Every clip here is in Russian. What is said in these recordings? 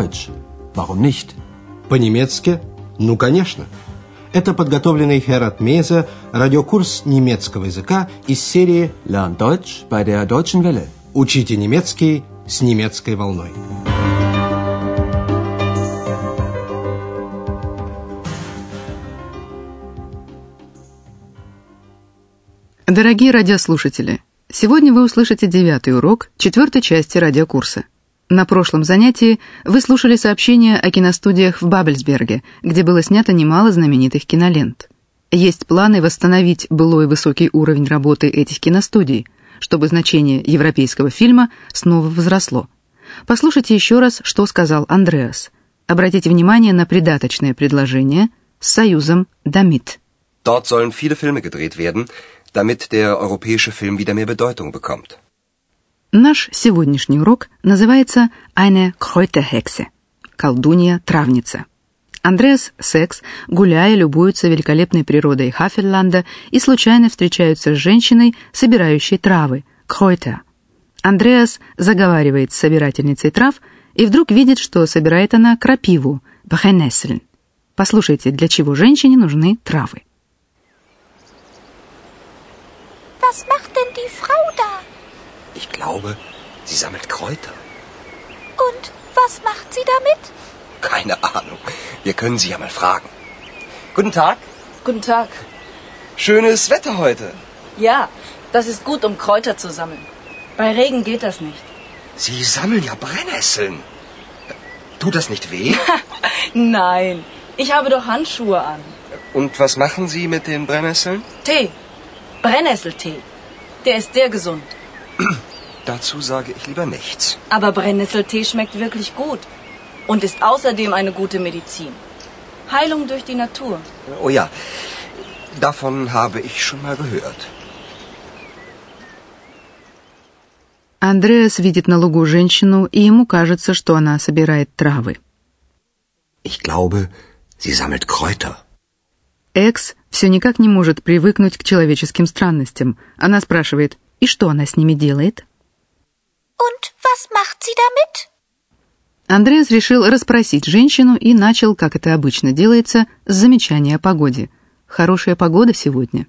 Deutsch. Warum nicht? По-немецки? Ну, конечно. Это подготовленный Херат Меза радиокурс немецкого языка из серии Lern Deutsch bei der Deutschen Welle. «Учите немецкий с немецкой волной». Дорогие радиослушатели, сегодня вы услышите девятый урок четвертой части радиокурса. На прошлом занятии вы слушали сообщения о киностудиях в Бабельсберге, где было снято немало знаменитых кинолент. Есть планы восстановить былой высокий уровень работы этих киностудий, чтобы значение европейского фильма снова возросло. Послушайте еще раз, что сказал Андреас. Обратите внимание на придаточное предложение с союзом «damit». Dort sollen viele Filme gedreht werden, damit der europäische Film wieder mehr Bedeutung bekommt. Наш сегодняшний урок называется «Eine Kräuterhexe» – «Колдунья-травница». Андреас Секс, гуляя, любуется великолепной природой Хафельланда и случайно встречаются с женщиной, собирающей травы – Кхойта. Андреас заговаривает с собирательницей трав и вдруг видит, что собирает она крапиву – Бахенессельн. Послушайте, для чего женщине нужны травы. Was macht denn die Frau da? Ich glaube, sie sammelt Kräuter. Und was macht sie damit? Keine Ahnung. Wir können sie ja mal fragen. Guten Tag. Guten Tag. Schönes Wetter heute. Ja, das ist gut, um Kräuter zu sammeln. Bei Regen geht das nicht. Sie sammeln ja Brennnesseln. Tut das nicht weh? Nein, ich habe doch Handschuhe an. Und was machen Sie mit den Brennnesseln? Tee. Brennnesseltee. Der ist sehr gesund. Dazu sage ich lieber nichts. Aber Brennnesseltee schmeckt wirklich gut und ist außerdem eine gute Medizin. Heilung durch die Natur. Oh ja, davon habe ich schon mal gehört. Андреас видит на лугу женщину, и ему кажется, что она собирает травы. Ich glaube, sie sammelt Kräuter. Экс все никак не может привыкнуть к человеческим странностям. Она спрашивает, и что она с ними делает? Und was macht sie damit? Андреас решил расспросить женщину и начал, как это обычно делается, с замечания о погоде. Хорошая погода сегодня.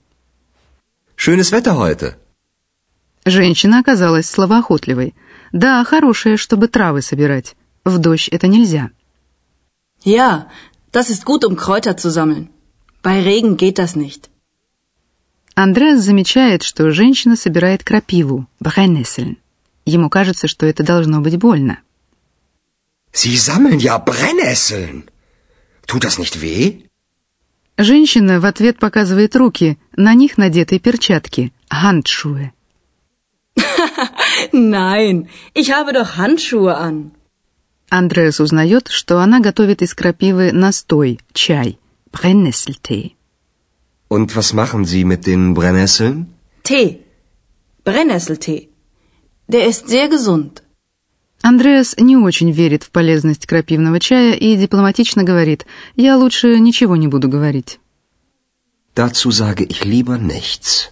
Schönes Wetter heute. Женщина оказалась словоохотливой. Да, хорошая, чтобы травы собирать. В дождь это нельзя. Ja, das ist gut, um Kräuter zu sammeln. Bei Regen geht das nicht. Андреас замечает, что женщина собирает крапиву, Бреннессель. Ему кажется, что это должно быть больно. Sie sammeln ja Brennnesseln. Tut das nicht weh? Женщина в ответ показывает руки, на них надеты перчатки, Handschuhe. Nein, ich habe doch Handschuhe an. Андреас узнает, что она готовит из крапивы настой, чай, Brennnesseltee. Und was machen Sie mit den Brennnesseln? Tee. Brennnesseltee. Der ist sehr gesund. Андреас не очень верит в полезность крапивного чая и дипломатично говорит, я лучше ничего не буду говорить. Dazu sage ich lieber nichts.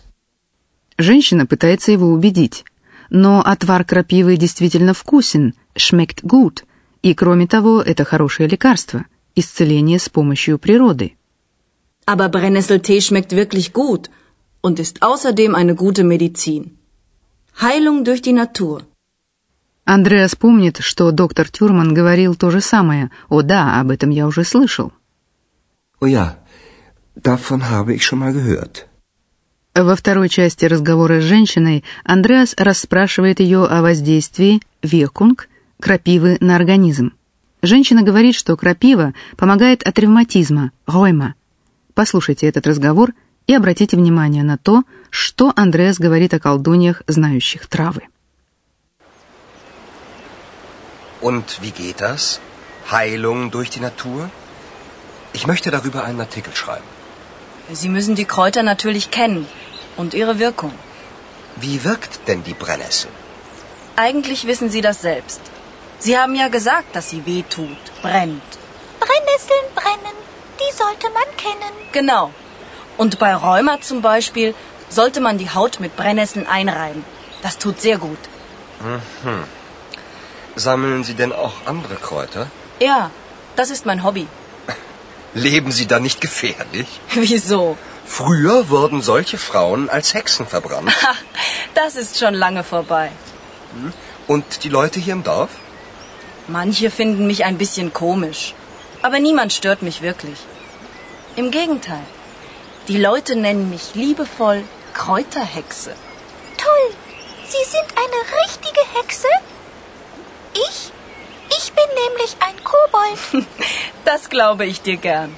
Женщина пытается его убедить. Но отвар крапивы действительно вкусен, schmeckt gut, и кроме того, это хорошее лекарство, исцеление с помощью природы. Aber Brennnesseltee schmeckt wirklich gut und ist außerdem eine gute Medizin. Heilung durch die Natur. Андреас помнит, что доктор Тюрман говорил то же самое. О да, об этом я уже слышал. Oh ja, davon habe ich schon mal gehört. Во второй части разговора с женщиной Андреас расспрашивает ее о воздействии векунг крапивы на организм. Женщина говорит, что крапива помогает от ревматизма, ройма. Послушайте этот разговор и обратите внимание на то, что Андреас говорит о колдуньях, знающих травы. Und wie geht das? Heilung durch die Natur? Ich möchte darüber einen Artikel schreiben. Sie müssen die Kräuter natürlich kennen und ihre Wirkung. Wie wirkt denn die Brennnessel? Eigentlich wissen Sie das selbst. Sie haben ja gesagt, dass sie weh tut, brennt. Brennnesseln brennen, die sollte man kennen. Genau. Und bei Rheuma zum Beispiel sollte man die Haut mit Brennnesseln einreiben. Das tut sehr gut. Sammeln Sie denn auch andere Kräuter? Ja, das ist mein Hobby. Leben Sie da nicht gefährlich? Wieso? Früher wurden solche Frauen als Hexen verbrannt. Das ist schon lange vorbei. Und die Leute hier im Dorf? Manche finden mich ein bisschen komisch. Aber niemand stört mich wirklich. Im Gegenteil. Die Leute nennen mich liebevoll Kräuterhexe. Toll. Sie sind eine richtige Hexe? Ich? Ich bin nämlich ein Kobold. Das glaube ich dir gern.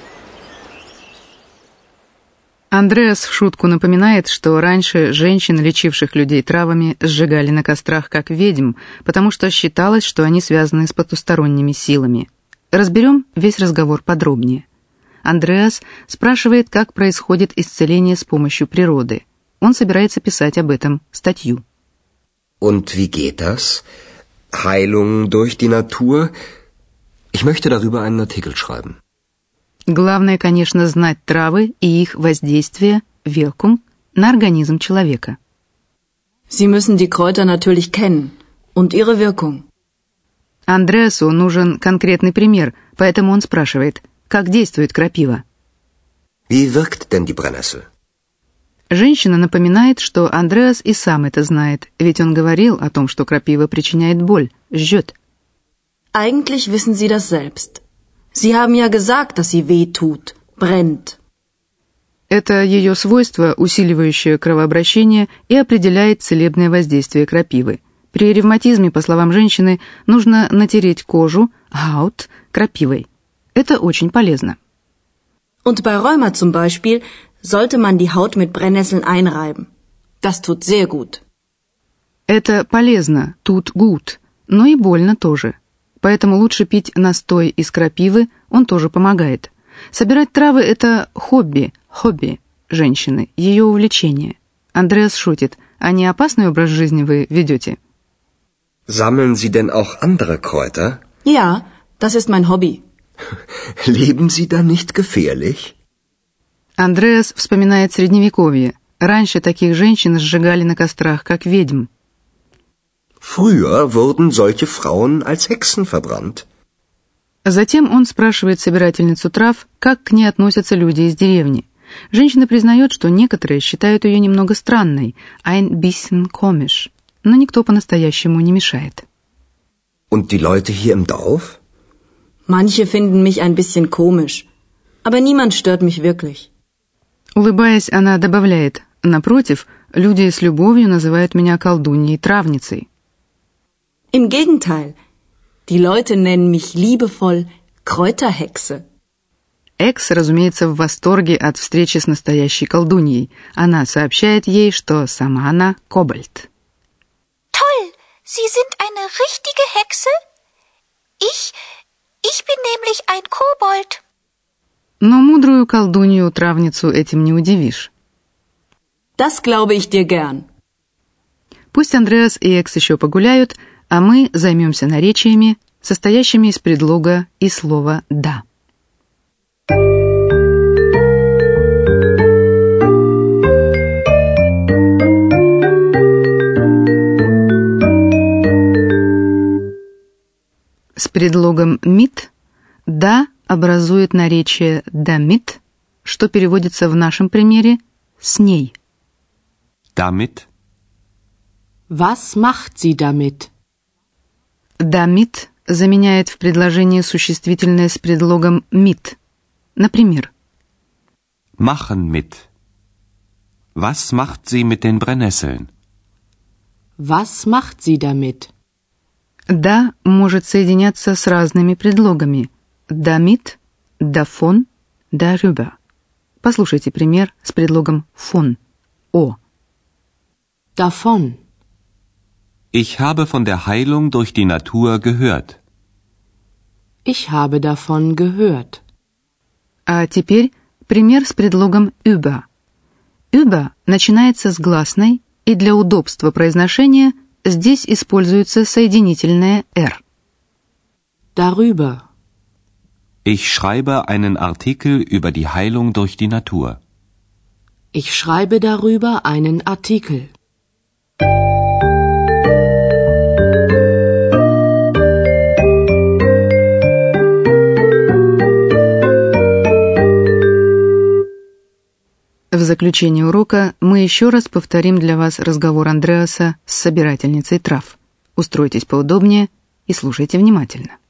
Андреас в шутку напоминает, что раньше женщин, лечивших людей травами, сжигали на кострах как ведьм, потому что считалось, что они связаны с потусторонними силами. Разберем весь разговор подробнее. Андреас спрашивает, как происходит исцеление с помощью природы. Он собирается писать об этом статью. Und wie geht das? Heilung durch die Natur? Ich möchte darüber einen Artikel schreiben. Главное, конечно, знать травы и их воздействие, Wirkung, на организм человека. Sie müssen die Kräuter natürlich kennen und ihre Wirkung. Андреасу нужен конкретный пример, поэтому он спрашивает, как действует крапива. Wie wirkt denn die Brennnessel? Женщина напоминает, что Андреас и сам это знает, ведь он говорил о том, что крапива причиняет боль, жжет. Eigentlich wissen Sie das selbst. Sie haben ja gesagt, dass sie weh tut, brennt. Это ее свойство, усиливающее кровообращение и определяет целебное воздействие крапивы. При ревматизме, по словам женщины, нужно натереть кожу, Haut, крапивой. Это очень полезно. Und bei Rheuma zum Beispiel sollte man die Haut mit Brennnesseln einreiben. Das tut sehr gut. Это полезно, тут gut, но и больно тоже. Поэтому лучше пить настой из крапивы, он тоже помогает. Собирать травы – это хобби, хобби женщины, ее увлечение. Андреас шутит, а не опасный образ жизни вы ведете? Sammeln Sie denn auch andere Kräuter? Ja, das ist mein Hobby. Leben Sie da nicht gefährlich? Андреас вспоминает Средневековье. Раньше таких женщин сжигали на кострах, как ведьм. Früher wurden solche Frauen als Hexen verbrannt. Затем он спрашивает собирательницу трав, как к ней относятся люди из деревни. Женщина признает, что некоторые считают ее немного странной, ein bisschen komisch, но никто по-настоящему не мешает. Und die Leute hier im Dorf? Manche finden mich ein bisschen komisch. Aber niemand stört mich wirklich. Улыбаясь, она добавляет, напротив, люди с любовью называют меня колдуньей-травницей. Im Gegenteil. Die Leute nennen mich liebevoll Kräuterhexe. Экс, разумеется, в восторге от встречи с настоящей колдуньей. Она сообщает ей, что сама она Кобальт. Toll. Sie sind eine richtige Hexe? Ich, ich bin nämlich ein Kobold. Но мудрую колдунью-травницу этим не удивишь. Das glaube ich dir gern. Пусть Андреас и Экс еще погуляют, а мы займемся наречиями, состоящими из предлога и слова «да». С предлогом «mit» «да» образует наречие «damit», что переводится в нашем примере «с ней». Damit, Was macht sie damit? Damit заменяет в предложении существительное с предлогом mit. Например, machen mit. Was macht sie mit den Brennnesseln? Was macht sie damit? «да» может соединяться с разными предлогами. Damit, davon, darüber. Послушайте пример с предлогом von. О. Davon. Ich habe von der Heilung durch die Natur gehört. Ich habe davon gehört. А теперь пример с предлогом über. Über начинается с гласной, и для удобства произношения здесь используется соединительное «р». Darüber. Ich schreibe einen Artikel über die Heilung durch die Natur. Ich schreibe darüber einen Artikel. В заключение урока мы еще раз повторим для вас разговор Андреаса с собирательницей трав. Устройтесь поудобнее и слушайте внимательно.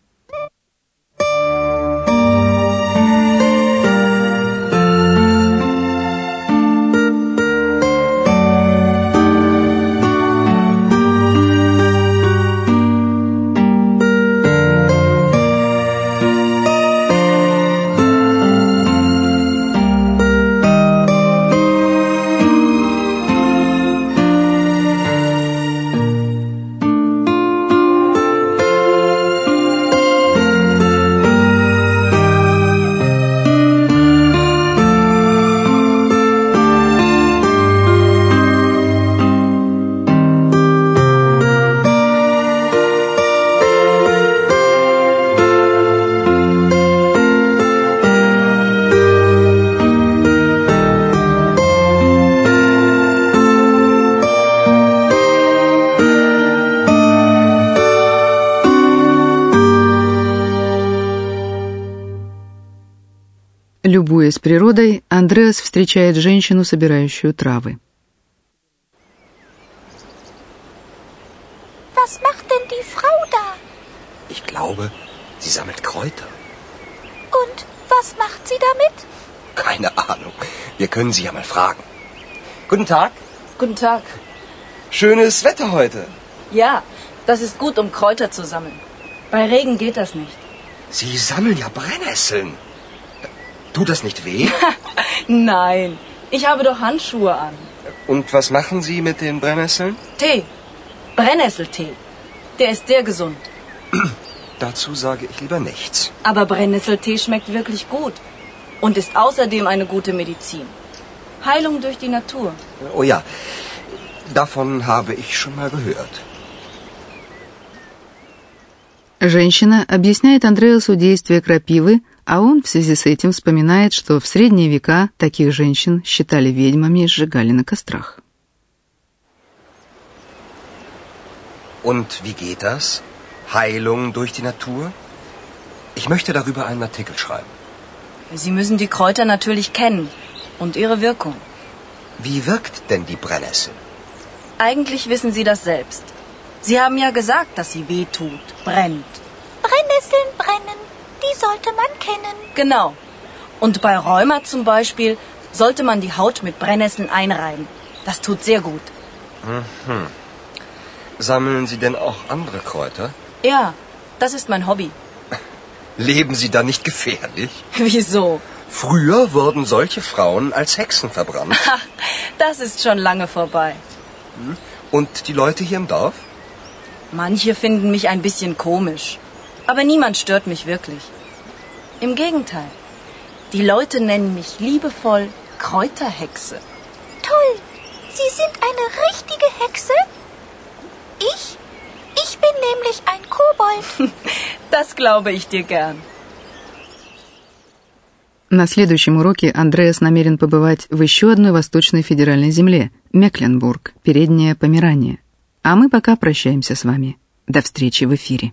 Любуясь природой, Андреас встречает женщину, собирающую травы. Was macht denn die Frau da? Ich glaube, sie sammelt Kräuter. Und was macht sie damit? Keine Ahnung. Wir können sie ja mal fragen. Guten Tag. Guten Tag. Schönes Wetter heute. Ja, das ist gut, um Kräuter zu sammeln. Bei Regen geht das nicht. Sie sammeln ja Brennnesseln. Tut das nicht weh? Nein, ich habe doch Handschuhe an. Und was machen Sie mit den Brennnesseln? Tee. Brennnesseltee. Der ist sehr gesund. Dazu sage ich lieber nichts. Aber Brennnesseltee schmeckt wirklich gut. Und ist außerdem eine gute Medizin. Heilung durch die Natur. Oh ja, davon habe ich schon mal gehört. Женщина объясняет Андреасу действия крапивы, а он в связи с этим вспоминает, что в средние века таких женщин считали ведьмами и сжигали на кострах. Und wie geht das? Heilung durch die Natur? Ich möchte darüber einen Artikel schreiben. Sie müssen die Kräuter natürlich kennen und ihre Wirkung. Wie wirkt denn die Brennnessel? Eigentlich wissen Sie das selbst. Sie haben ja gesagt, dass sie weh tut, brennt. Brennnesseln brennen, die sollte man kennen. Genau. Und bei Rheuma zum Beispiel sollte man die Haut mit Brennnesseln einreiben. Das tut sehr gut. Mhm. Sammeln Sie denn auch andere Kräuter? Ja, das ist mein Hobby. Leben Sie da nicht gefährlich? Wieso? Früher wurden solche Frauen als Hexen verbrannt. Ach, das ist schon lange vorbei. Und die Leute hier im Dorf? Manche finden mich ein bisschen komisch. Aber niemand stört mich wirklich. Im Gegenteil. Die Leute nennen mich liebevoll Kräuterhexe. Toll, Sie sind eine richtige Hexe? Ich? Ich bin nämlich ein Kobold. Das glaube ich dir gern. На следующем уроке Андреас намерен побывать в еще одной восточной федеральной земле – Мекленбург, Переднее Померание. А мы пока прощаемся с вами. До встречи в эфире.